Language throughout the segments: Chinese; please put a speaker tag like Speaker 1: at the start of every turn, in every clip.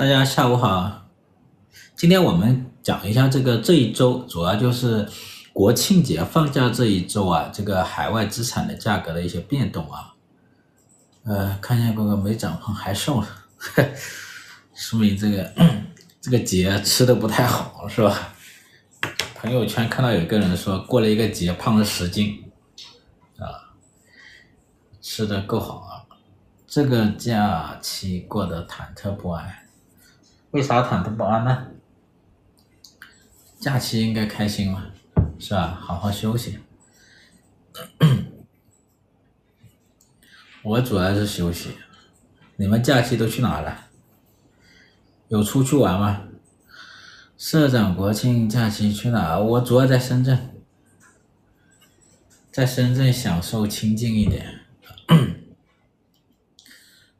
Speaker 1: 大家下午好，今天我们讲一下这个这一周，主要就是国庆节放假这一周啊，这个海外资产的价格的一些变动啊。呃，看见哥哥没长胖还瘦了，说明这个 这个节吃的不太好是吧？朋友圈看到有个人说过了一个节胖了十斤，啊，吃的够好啊，这个假期过得忐忑不安。为啥忐忑不安呢？假期应该开心嘛，是吧？好好休息。我主要是休息。你们假期都去哪了？有出去玩吗？社长国庆假期去哪？我主要在深圳，在深圳享受清静一点。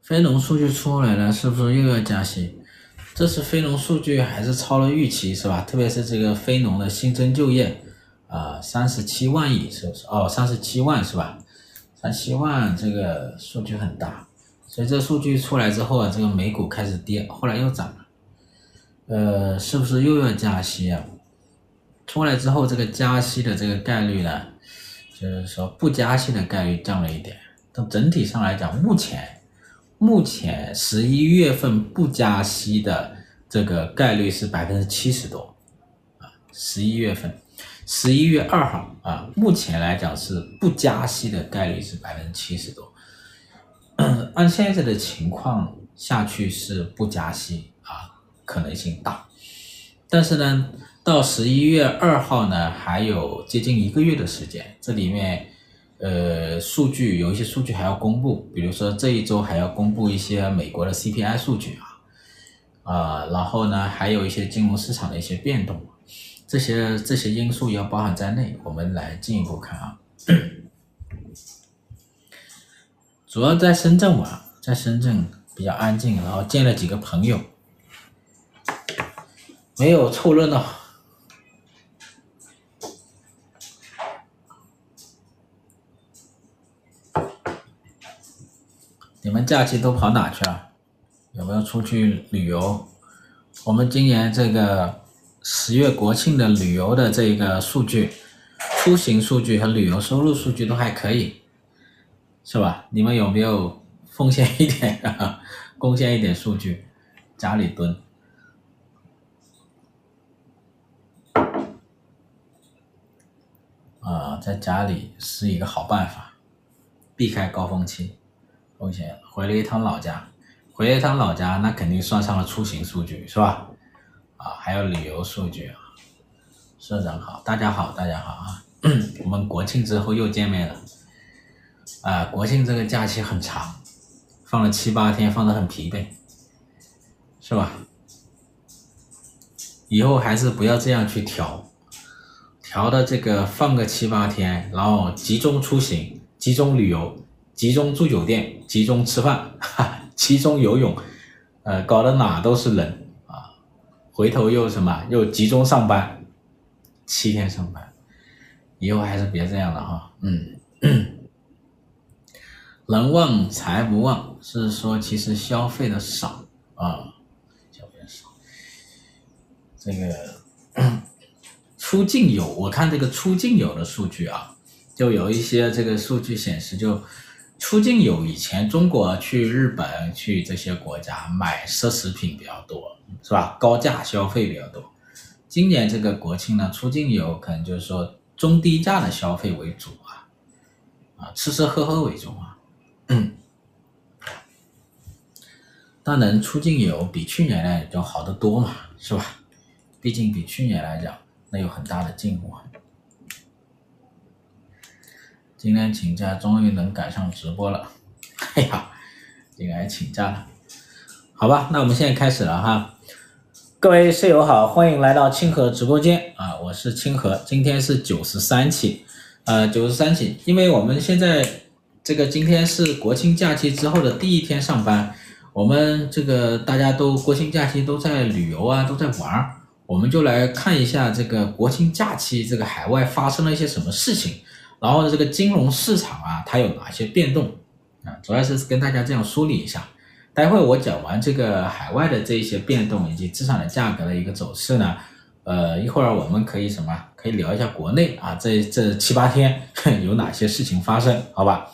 Speaker 1: 非农数据出来了，是不是又要加息？这次非农数据还是超了预期，是吧？特别是这个非农的新增就业，啊、呃，三十七万亿，是不是？哦，三十七万是吧？三十七万这个数据很大，所以这数据出来之后啊，这个美股开始跌，后来又涨了。呃，是不是又要加息啊？出来之后，这个加息的这个概率呢，就是说不加息的概率降了一点。但整体上来讲，目前。目前十一月份不加息的这个概率是百分之七十多，啊，十一月份，十一月二号啊，目前来讲是不加息的概率是百分之七十多，按现在的情况下去是不加息啊，可能性大，但是呢，到十一月二号呢，还有接近一个月的时间，这里面。呃，数据有一些数据还要公布，比如说这一周还要公布一些美国的 CPI 数据啊，啊、然后呢，还有一些金融市场的一些变动，这些这些因素要包含在内，我们来进一步看啊。主要在深圳玩，在深圳比较安静，然后见了几个朋友，没有凑热闹。你们假期都跑哪去了？有没有出去旅游？我们今年这个十月国庆的旅游的这个数据，出行数据和旅游收入数据都还可以，是吧？你们有没有奉献一点，贡献一点数据，家里蹲？啊，在家里是一个好办法，避开高峰期。风险回了一趟老家，回了一趟老家，那肯定算上了出行数据，是吧？啊，还有旅游数据。社长好，大家好，大家好啊！我们国庆之后又见面了。啊，国庆这个假期很长，放了七八天，放得很疲惫，是吧？以后还是不要这样去调，调的这个放个七八天，然后集中出行，集中旅游。集中住酒店，集中吃饭，哈，集中游泳，呃，搞得哪都是人啊！回头又什么？又集中上班，七天上班，以后还是别这样了哈。嗯，人旺财不旺，是说其实消费的少啊，消费的少。这个 出境游，我看这个出境游的数据啊，就有一些这个数据显示就。出境游以前，中国去日本去这些国家买奢侈品比较多，是吧？高价消费比较多。今年这个国庆呢，出境游可能就是说中低价的消费为主啊，啊，吃吃喝喝为主啊。嗯，当然出境游比去年呢就好得多嘛，是吧？毕竟比去年来讲，那有很大的进步啊。今天请假，终于能赶上直播了。哎呀，今天还请假了，好吧，那我们现在开始了哈。各位室友好，欢迎来到清河直播间啊，我是清河，今天是九十三期，呃，九十三期，因为我们现在这个今天是国庆假期之后的第一天上班，我们这个大家都国庆假期都在旅游啊，都在玩儿，我们就来看一下这个国庆假期这个海外发生了一些什么事情。然后呢，这个金融市场啊，它有哪些变动啊？主要是跟大家这样梳理一下，待会我讲完这个海外的这一些变动以及资产的价格的一个走势呢，呃，一会儿我们可以什么？可以聊一下国内啊，这这七八天 有哪些事情发生？好吧？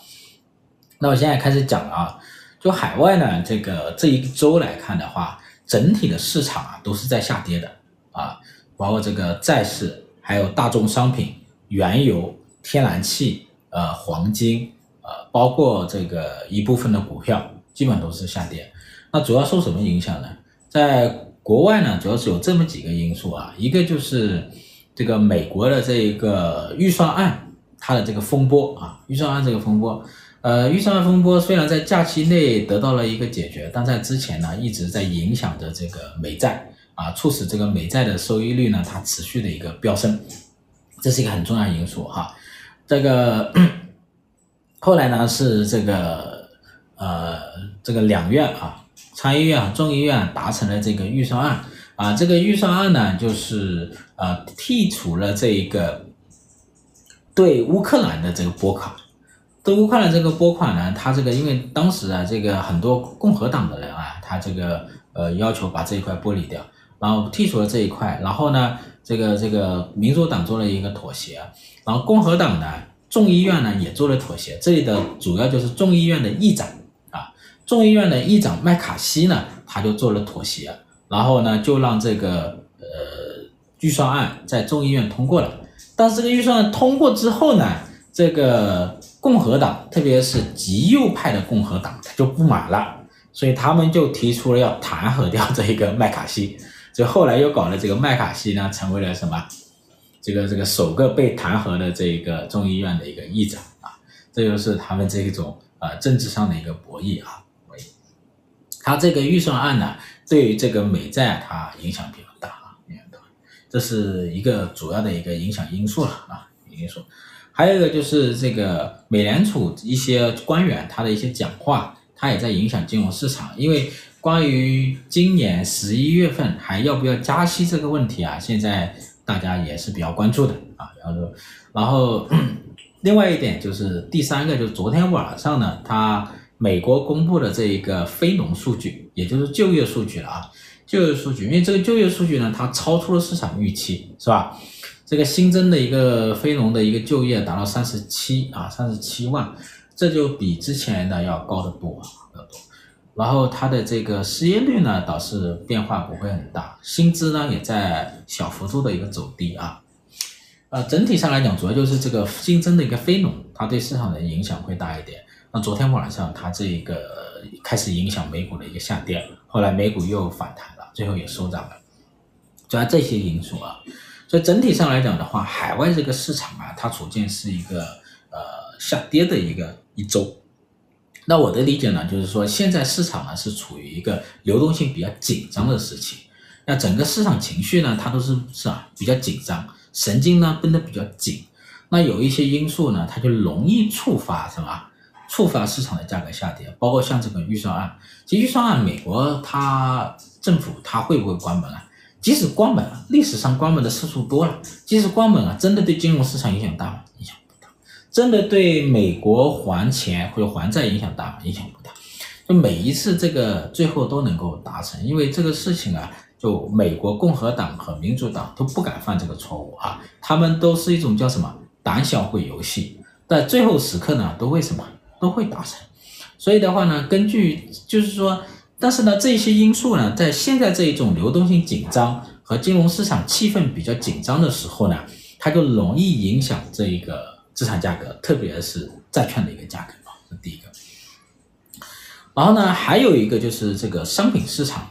Speaker 1: 那我现在开始讲了啊，就海外呢，这个这一周来看的话，整体的市场啊都是在下跌的啊，包括这个债市，还有大宗商品、原油、天然气、呃黄金，呃包括这个一部分的股票。基本都是下跌，那主要受什么影响呢？在国外呢，主要是有这么几个因素啊，一个就是这个美国的这一个预算案，它的这个风波啊，预算案这个风波，呃，预算案风波虽然在假期内得到了一个解决，但在之前呢，一直在影响着这个美债啊，促使这个美债的收益率呢，它持续的一个飙升，这是一个很重要的因素哈。这个后来呢，是这个。呃，这个两院啊，参议院、众议院达成了这个预算案啊，这个预算案呢，就是呃剔除了这一个对乌克兰的这个拨款，对乌克兰这个拨款呢，他这个因为当时啊，这个很多共和党的人啊，他这个呃要求把这一块剥离掉，然后剔除了这一块，然后呢，这个这个民主党做了一个妥协，然后共和党呢，众议院呢也做了妥协，这里的主要就是众议院的议长啊。众议院的议长麦卡锡呢，他就做了妥协，然后呢，就让这个呃预算案在众议院通过了。但是这个预算案通过之后呢，这个共和党，特别是极右派的共和党，他就不满了，所以他们就提出了要弹劾掉这一个麦卡锡。所以后来又搞了这个麦卡锡呢，成为了什么？这个这个首个被弹劾的这个众议院的一个议长啊，这就是他们这一种呃政治上的一个博弈啊。他这个预算案呢，对于这个美债它影响比较大啊，这是一个主要的一个影响因素了啊，因素。还有一个就是这个美联储一些官员他的一些讲话，他也在影响金融市场。因为关于今年十一月份还要不要加息这个问题啊，现在大家也是比较关注的啊。然后，然后另外一点就是第三个，就是昨天晚上呢，他。美国公布的这一个非农数据，也就是就业数据了啊，就业数据，因为这个就业数据呢，它超出了市场预期，是吧？这个新增的一个非农的一个就业达到三十七啊，三十七万，这就比之前的要高得多，要多。然后它的这个失业率呢，倒是变化不会很大，薪资呢也在小幅度的一个走低啊。呃，整体上来讲，主要就是这个新增的一个非农，它对市场的影响会大一点。那昨天晚上它这一个开始影响美股的一个下跌，后来美股又反弹了，最后也收涨了，主要这些因素啊，所以整体上来讲的话，海外这个市场啊，它处境是一个呃下跌的一个一周。那我的理解呢，就是说现在市场呢是处于一个流动性比较紧张的时期，那整个市场情绪呢，它都是是啊比较紧张，神经呢绷得比较紧，那有一些因素呢，它就容易触发什么？触发市场的价格下跌，包括像这个预算案。其实预算案，美国它政府它会不会关门啊？即使关门，历史上关门的次数多了。即使关门啊，真的对金融市场影响大吗？真的对美国还钱或者还债影响大吗？影响不大。就每一次这个最后都能够达成，因为这个事情啊，就美国共和党和民主党都不敢犯这个错误啊，他们都是一种叫什么胆小鬼游戏，在最后时刻呢，都为什么？都会达成，所以的话呢，根据就是说，但是呢，这些因素呢，在现在这一种流动性紧张和金融市场气氛比较紧张的时候呢，它就容易影响这一个资产价格，特别是债券的一个价格啊，这第一个。然后呢，还有一个就是这个商品市场，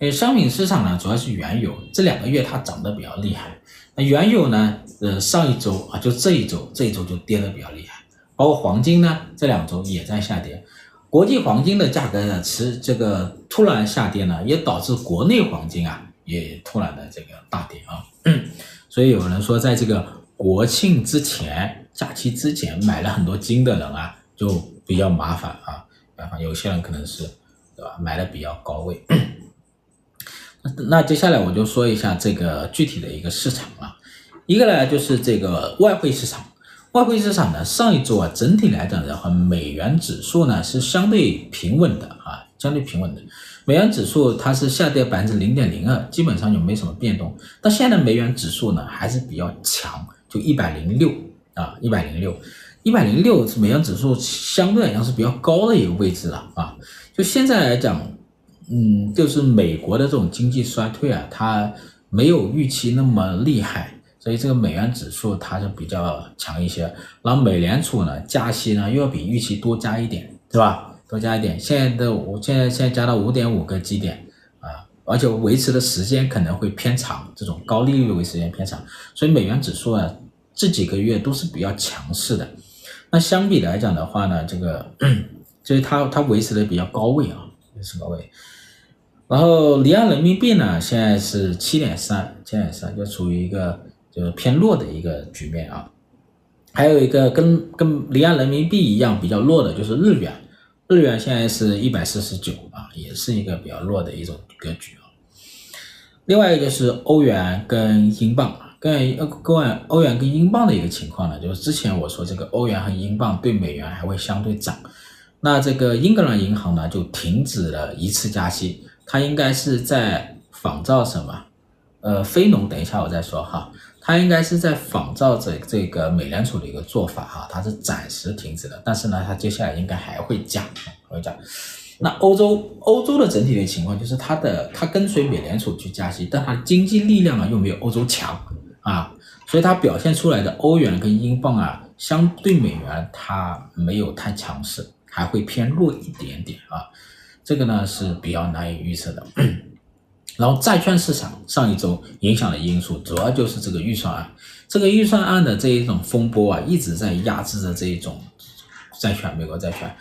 Speaker 1: 因为，商品市场呢，主要是原油，这两个月它涨得比较厉害。那原油呢，呃，上一周啊，就这一周，这一周就跌得比较厉害。包括黄金呢，这两周也在下跌，国际黄金的价格呢，持这个突然下跌呢，也导致国内黄金啊也突然的这个大跌啊。所以有人说，在这个国庆之前、假期之前买了很多金的人啊，就比较麻烦啊。麻烦有些人可能是对吧，买的比较高位。那接下来我就说一下这个具体的一个市场啊，一个呢就是这个外汇市场。外汇市场呢，上一周啊，整体来讲的话，美元指数呢是相对平稳的啊，相对平稳的。美元指数它是下跌百分之零点零二，基本上就没什么变动。但现在美元指数呢还是比较强，就一百零六啊，一百零六，一百零六美元指数相对来讲是比较高的一个位置了啊。就现在来讲，嗯，就是美国的这种经济衰退啊，它没有预期那么厉害。所以这个美元指数它是比较强一些，然后美联储呢加息呢又要比预期多加一点，对吧？多加一点，现在的我现在现在加到五点五个基点啊，而且维持的时间可能会偏长，这种高利率维持时间偏长，所以美元指数啊这几个月都是比较强势的。那相比来讲的话呢，这个就是它它维持的比较高位啊，维持高位。然后离岸人民币呢现在是七点三，七点三就处于一个。就是偏弱的一个局面啊，还有一个跟跟离岸人民币一样比较弱的就是日元，日元现在是一百四十九啊，也是一个比较弱的一种格局啊。另外一个就是欧元跟英镑，跟欧元欧元跟英镑的一个情况呢，就是之前我说这个欧元和英镑对美元还会相对涨，那这个英格兰银行呢就停止了一次加息，它应该是在仿照什么？呃，非农，等一下我再说哈。它应该是在仿照着这个美联储的一个做法哈，它是暂时停止的，但是呢，它接下来应该还会降，还会降。那欧洲欧洲的整体的情况就是它的它跟随美联储去加息，但它经济力量啊又没有欧洲强啊，所以它表现出来的欧元跟英镑啊，相对美元它没有太强势，还会偏弱一点点啊，这个呢是比较难以预测的。然后债券市场上一周影响的因素，主要就是这个预算案。这个预算案的这一种风波啊，一直在压制着这一种债券，美国债券。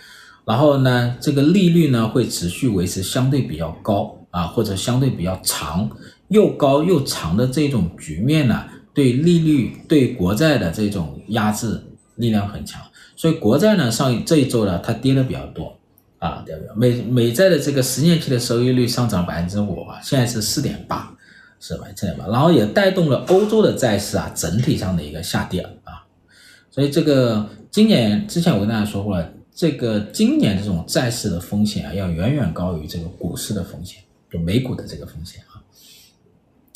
Speaker 1: 然后呢，这个利率呢会持续维持相对比较高啊，或者相对比较长，又高又长的这种局面呢，对利率对国债的这种压制力量很强。所以国债呢上这一周呢，它跌的比较多。啊，对不对？美美债的这个十年期的收益率上涨百分之五啊，现在是四点八，是吧？四点八，然后也带动了欧洲的债市啊整体上的一个下跌啊。所以这个今年之前我跟大家说过了，这个今年这种债市的风险啊，要远远高于这个股市的风险，就美股的这个风险。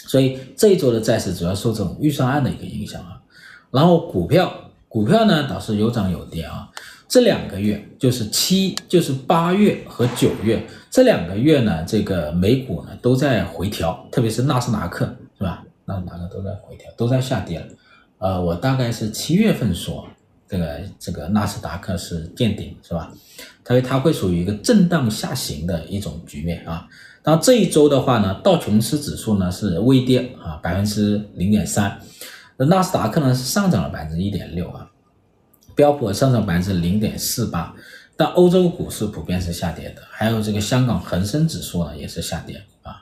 Speaker 1: 所以这一周的债市主要受这种预算案的一个影响啊。然后股票，股票呢倒是有涨有跌啊。这两个月就是七，就是八月和九月这两个月呢，这个美股呢都在回调，特别是纳斯达克，是吧？纳斯达克都在回调，都在下跌了。呃，我大概是七月份说，这个这个纳斯达克是见顶，是吧？它它会属于一个震荡下行的一种局面啊。然后这一周的话呢，道琼斯指数呢是微跌啊，百分之零点三，那纳斯达克呢是上涨了百分之一点六啊。标普上涨百分之零点四八，但欧洲股市普遍是下跌的，还有这个香港恒生指数呢也是下跌啊，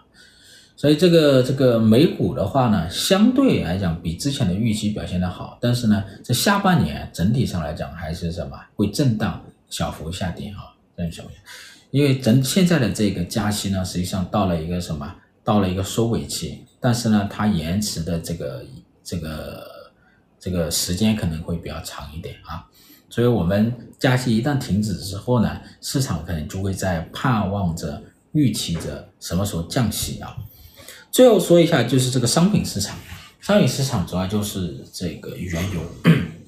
Speaker 1: 所以这个这个美股的话呢，相对来讲比之前的预期表现的好，但是呢，这下半年整体上来讲还是什么会震荡小幅下跌啊，震荡小幅，因为整现在的这个加息呢，实际上到了一个什么，到了一个收尾期，但是呢，它延迟的这个这个。这个时间可能会比较长一点啊，所以我们加息一旦停止之后呢，市场可能就会在盼望着、预期着什么时候降息啊。最后说一下，就是这个商品市场，商品市场主要就是这个原油，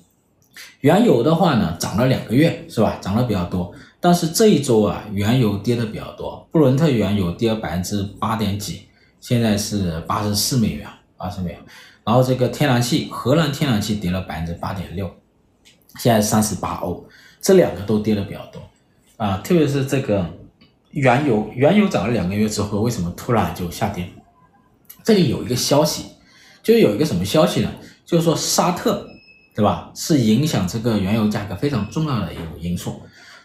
Speaker 1: 原油的话呢，涨了两个月是吧？涨了比较多，但是这一周啊，原油跌的比较多，布伦特原油跌了百分之八点几，现在是八十四美元，八十美元。然后这个天然气，荷兰天然气跌了百分之八点六，现在三十八欧，这两个都跌的比较多啊，特别是这个原油，原油涨了两个月之后，为什么突然就下跌？这里有一个消息，就有一个什么消息呢？就是说沙特，对吧？是影响这个原油价格非常重要的一个因素。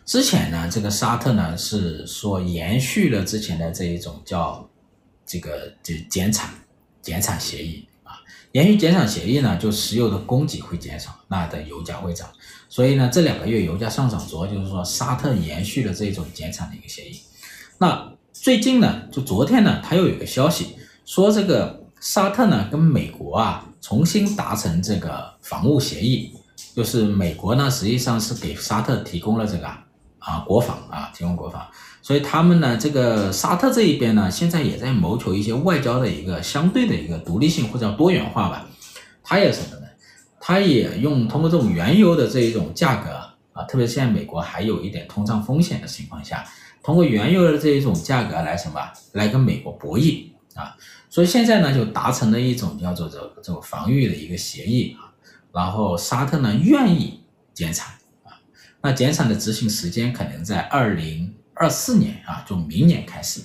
Speaker 1: 之前呢，这个沙特呢是说延续了之前的这一种叫这个就减产减产协议啊。延续减产协议呢，就石油的供给会减少，那的油价会涨。所以呢，这两个月油价上涨，主要就是说沙特延续了这种减产的一个协议。那最近呢，就昨天呢，他又有个消息说，这个沙特呢跟美国啊重新达成这个防务协议，就是美国呢实际上是给沙特提供了这个啊国防啊提供国防，所以他们呢，这个沙特这一边呢，现在也在谋求一些外交的一个相对的一个独立性或者叫多元化吧。他也什么呢？他也用通过这种原油的这一种价格啊，特别是现在美国还有一点通胀风险的情况下，通过原油的这一种价格来什么？来跟美国博弈啊。所以现在呢，就达成了一种叫做这这种防御的一个协议啊。然后沙特呢愿意减产，那减产的执行时间可能在二零。二四年啊，就明年开始，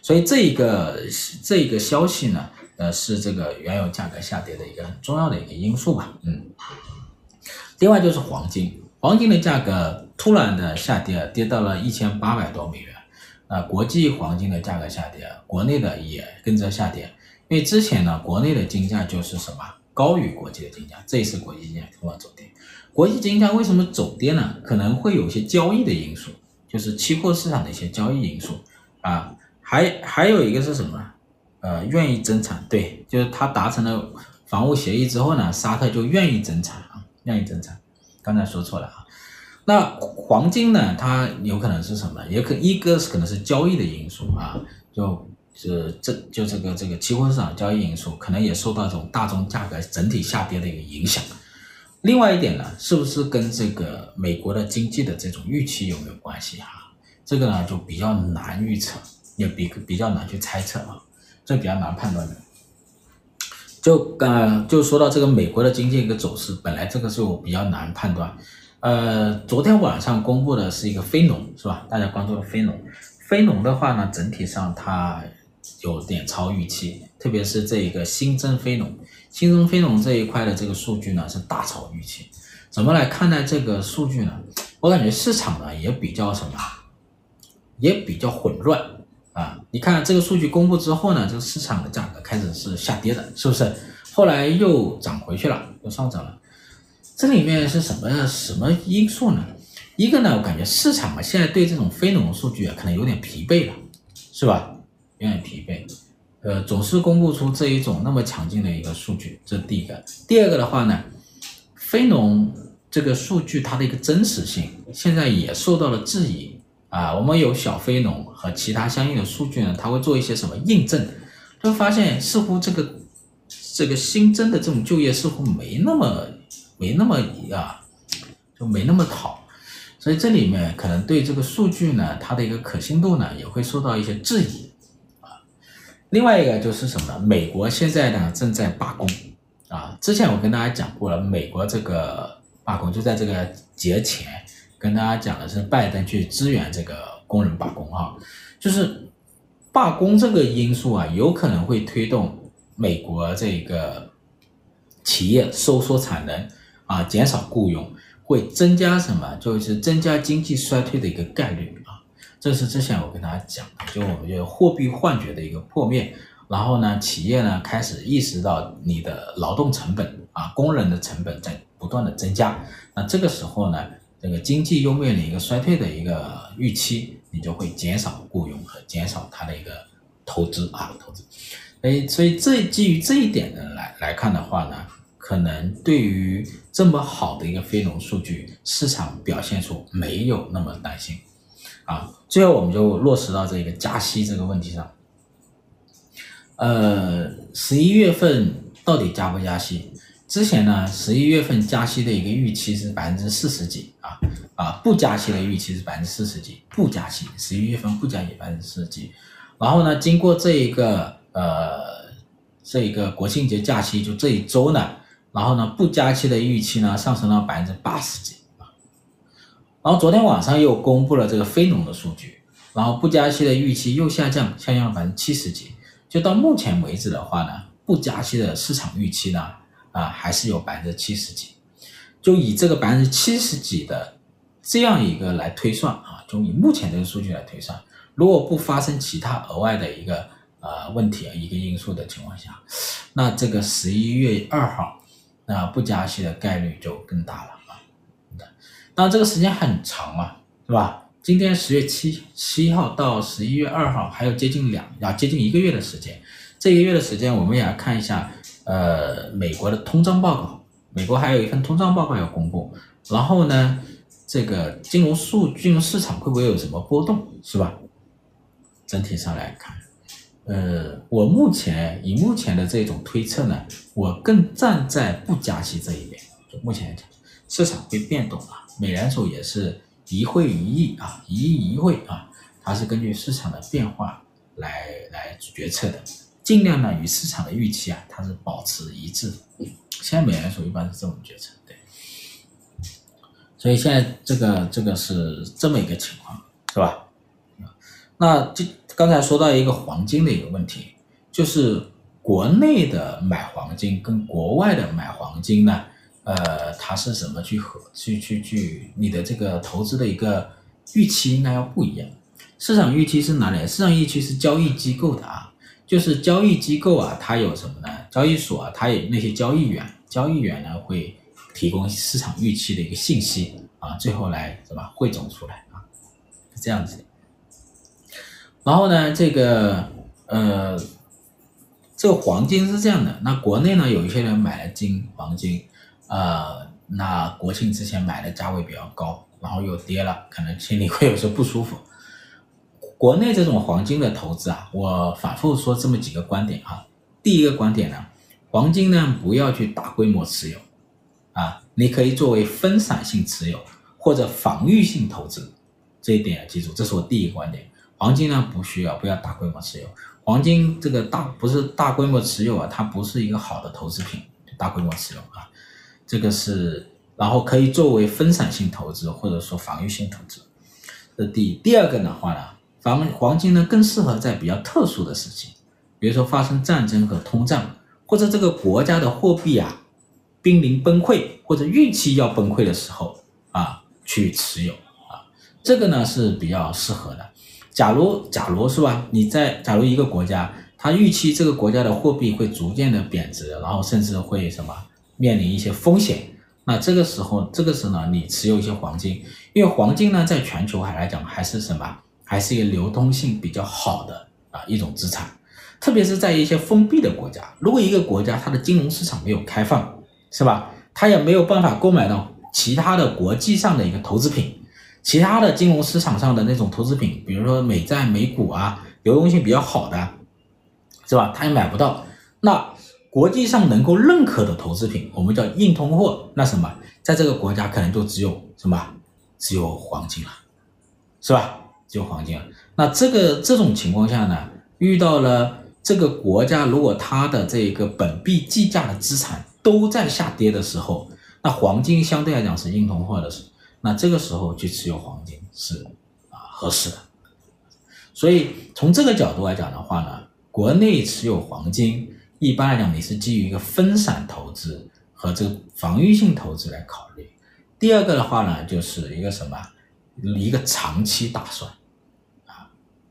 Speaker 1: 所以这一个这一个消息呢，呃，是这个原油价格下跌的一个很重要的一个因素吧，嗯。另外就是黄金，黄金的价格突然的下跌，跌到了一千八百多美元，啊，国际黄金的价格下跌，国内的也跟着下跌，因为之前呢，国内的金价就是什么高于国际的金价，这一次国际金价突然走跌，国际金价为什么走跌呢？可能会有一些交易的因素。就是期货市场的一些交易因素啊，还还有一个是什么？呃，愿意增产，对，就是他达成了防务协议之后呢，沙特就愿意增产啊，愿意增产。刚才说错了啊。那黄金呢？它有可能是什么？也可一个是可能是交易的因素啊，就就这就这个这个期货市场交易因素，可能也受到这种大宗价格整体下跌的一个影响。另外一点呢，是不是跟这个美国的经济的这种预期有没有关系哈？这个呢就比较难预测，也比比较难去猜测啊，这比较难判断的。就呃，就说到这个美国的经济一个走势，本来这个就比较难判断。呃，昨天晚上公布的是一个非农，是吧？大家关注的非农，非农的话呢，整体上它有点超预期，特别是这一个新增非农。新增非农这一块的这个数据呢是大超预期，怎么来看待这个数据呢？我感觉市场呢也比较什么，也比较混乱啊！你看这个数据公布之后呢，这个市场的价格开始是下跌的，是不是？后来又涨回去了，又上涨了。这里面是什么什么因素呢？一个呢，我感觉市场啊现在对这种非农数据啊可能有点疲惫了，是吧？有点疲惫。呃，总是公布出这一种那么强劲的一个数据，这是第一个。第二个的话呢，非农这个数据它的一个真实性现在也受到了质疑啊。我们有小非农和其他相应的数据呢，它会做一些什么印证，就发现似乎这个这个新增的这种就业似乎没那么没那么啊，就没那么好。所以这里面可能对这个数据呢，它的一个可信度呢，也会受到一些质疑。另外一个就是什么？美国现在呢正在罢工啊。之前我跟大家讲过了，美国这个罢工就在这个节前跟大家讲的是拜登去支援这个工人罢工哈，就是罢工这个因素啊，有可能会推动美国这个企业收缩产能啊，减少雇佣，会增加什么？就是增加经济衰退的一个概率。这是之前我跟大家讲的，就我们就货币幻觉的一个破灭，然后呢，企业呢开始意识到你的劳动成本啊，工人的成本在不断的增加，那这个时候呢，这个经济又面临一个衰退的一个预期，你就会减少雇佣和减少它的一个投资啊，投资。哎，所以这基于这一点呢来来看的话呢，可能对于这么好的一个非农数据，市场表现出没有那么担心。啊，最后我们就落实到这个加息这个问题上。呃，十一月份到底加不加息？之前呢，十一月份加息的一个预期是百分之四十几啊啊，不加息的预期是百分之四十几，不加息，十一月份不加息百分之四十几。然后呢，经过这一个呃这一个国庆节假期，就这一周呢，然后呢，不加息的预期呢上升到百分之八十几。然后昨天晚上又公布了这个非农的数据，然后不加息的预期又下降，下降了百分之七十几。就到目前为止的话呢，不加息的市场预期呢，啊还是有百分之七十几。就以这个百分之七十几的这样一个来推算啊，就以目前这个数据来推算，如果不发生其他额外的一个呃问题啊一个因素的情况下，那这个十一月二号那不加息的概率就更大了。那这个时间很长啊，是吧？今天十月七七号到十一月二号，还有接近两要接近一个月的时间。这一个月的时间，我们也要看一下，呃，美国的通胀报告。美国还有一份通胀报告要公布。然后呢，这个金融数金融市场会不会有什么波动，是吧？整体上来看，呃，我目前以目前的这种推测呢，我更站在不加息这一边。就目前来讲，市场会变动啊，美联储也是一会一议啊，一议一会啊，它是根据市场的变化来来决策的，尽量呢与市场的预期啊，它是保持一致。现在美联储一般是这么决策，对。所以现在这个这个是这么一个情况，是吧？那就刚才说到一个黄金的一个问题，就是国内的买黄金跟国外的买黄金呢，呃，它是怎么去和去去去你的这个投资的一个预期应该要不一样。市场预期是哪里？市场预期是交易机构的啊，就是交易机构啊，它有什么呢？交易所啊，它有那些交易员，交易员呢会提供市场预期的一个信息啊，最后来什么汇总出来啊，是这样子。然后呢，这个呃，这个黄金是这样的。那国内呢，有一些人买了金黄金，呃，那国庆之前买的价位比较高，然后又跌了，可能心里会有些不舒服。国内这种黄金的投资啊，我反复说这么几个观点啊。第一个观点呢，黄金呢不要去大规模持有，啊，你可以作为分散性持有或者防御性投资，这一点要记住，这是我第一个观点。黄金呢不需要，不要大规模持有。黄金这个大不是大规模持有啊，它不是一个好的投资品。大规模持有啊，这个是，然后可以作为分散性投资或者说防御性投资。这第，第二个的话呢，黄黄金呢更适合在比较特殊的时期，比如说发生战争和通胀，或者这个国家的货币啊濒临崩溃或者预期要崩溃的时候啊去持有啊，这个呢是比较适合的。假如，假如是吧？你在假如一个国家，它预期这个国家的货币会逐渐的贬值，然后甚至会什么面临一些风险，那这个时候，这个时候呢，你持有一些黄金，因为黄金呢，在全球还来讲还是什么，还是一个流通性比较好的啊一种资产，特别是在一些封闭的国家，如果一个国家它的金融市场没有开放，是吧？它也没有办法购买到其他的国际上的一个投资品。其他的金融市场上的那种投资品，比如说美债、美股啊，流动性比较好的，是吧？他也买不到。那国际上能够认可的投资品，我们叫硬通货。那什么，在这个国家可能就只有什么，只有黄金了，是吧？只有黄金了。那这个这种情况下呢，遇到了这个国家，如果它的这个本币计价的资产都在下跌的时候，那黄金相对来讲是硬通货的时。那这个时候去持有黄金是啊合适的，所以从这个角度来讲的话呢，国内持有黄金一般来讲你是基于一个分散投资和这个防御性投资来考虑。第二个的话呢，就是一个什么，一个长期打算啊，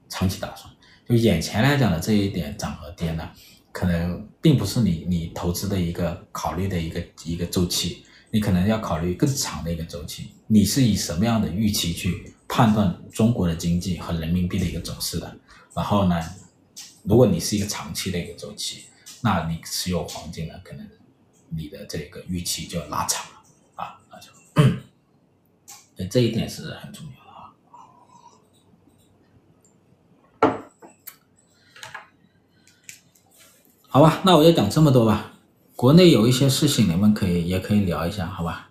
Speaker 1: 长期打算，就眼前来讲的这一点涨和跌呢，可能并不是你你投资的一个考虑的一个一个周期。你可能要考虑更长的一个周期，你是以什么样的预期去判断中国的经济和人民币的一个走势的？然后呢，如果你是一个长期的一个周期，那你持有黄金呢，可能你的这个预期就拉长了啊，那就，这一点是很重要的啊。好吧，那我就讲这么多吧。国内有一些事情，你们可以也可以聊一下，好吧？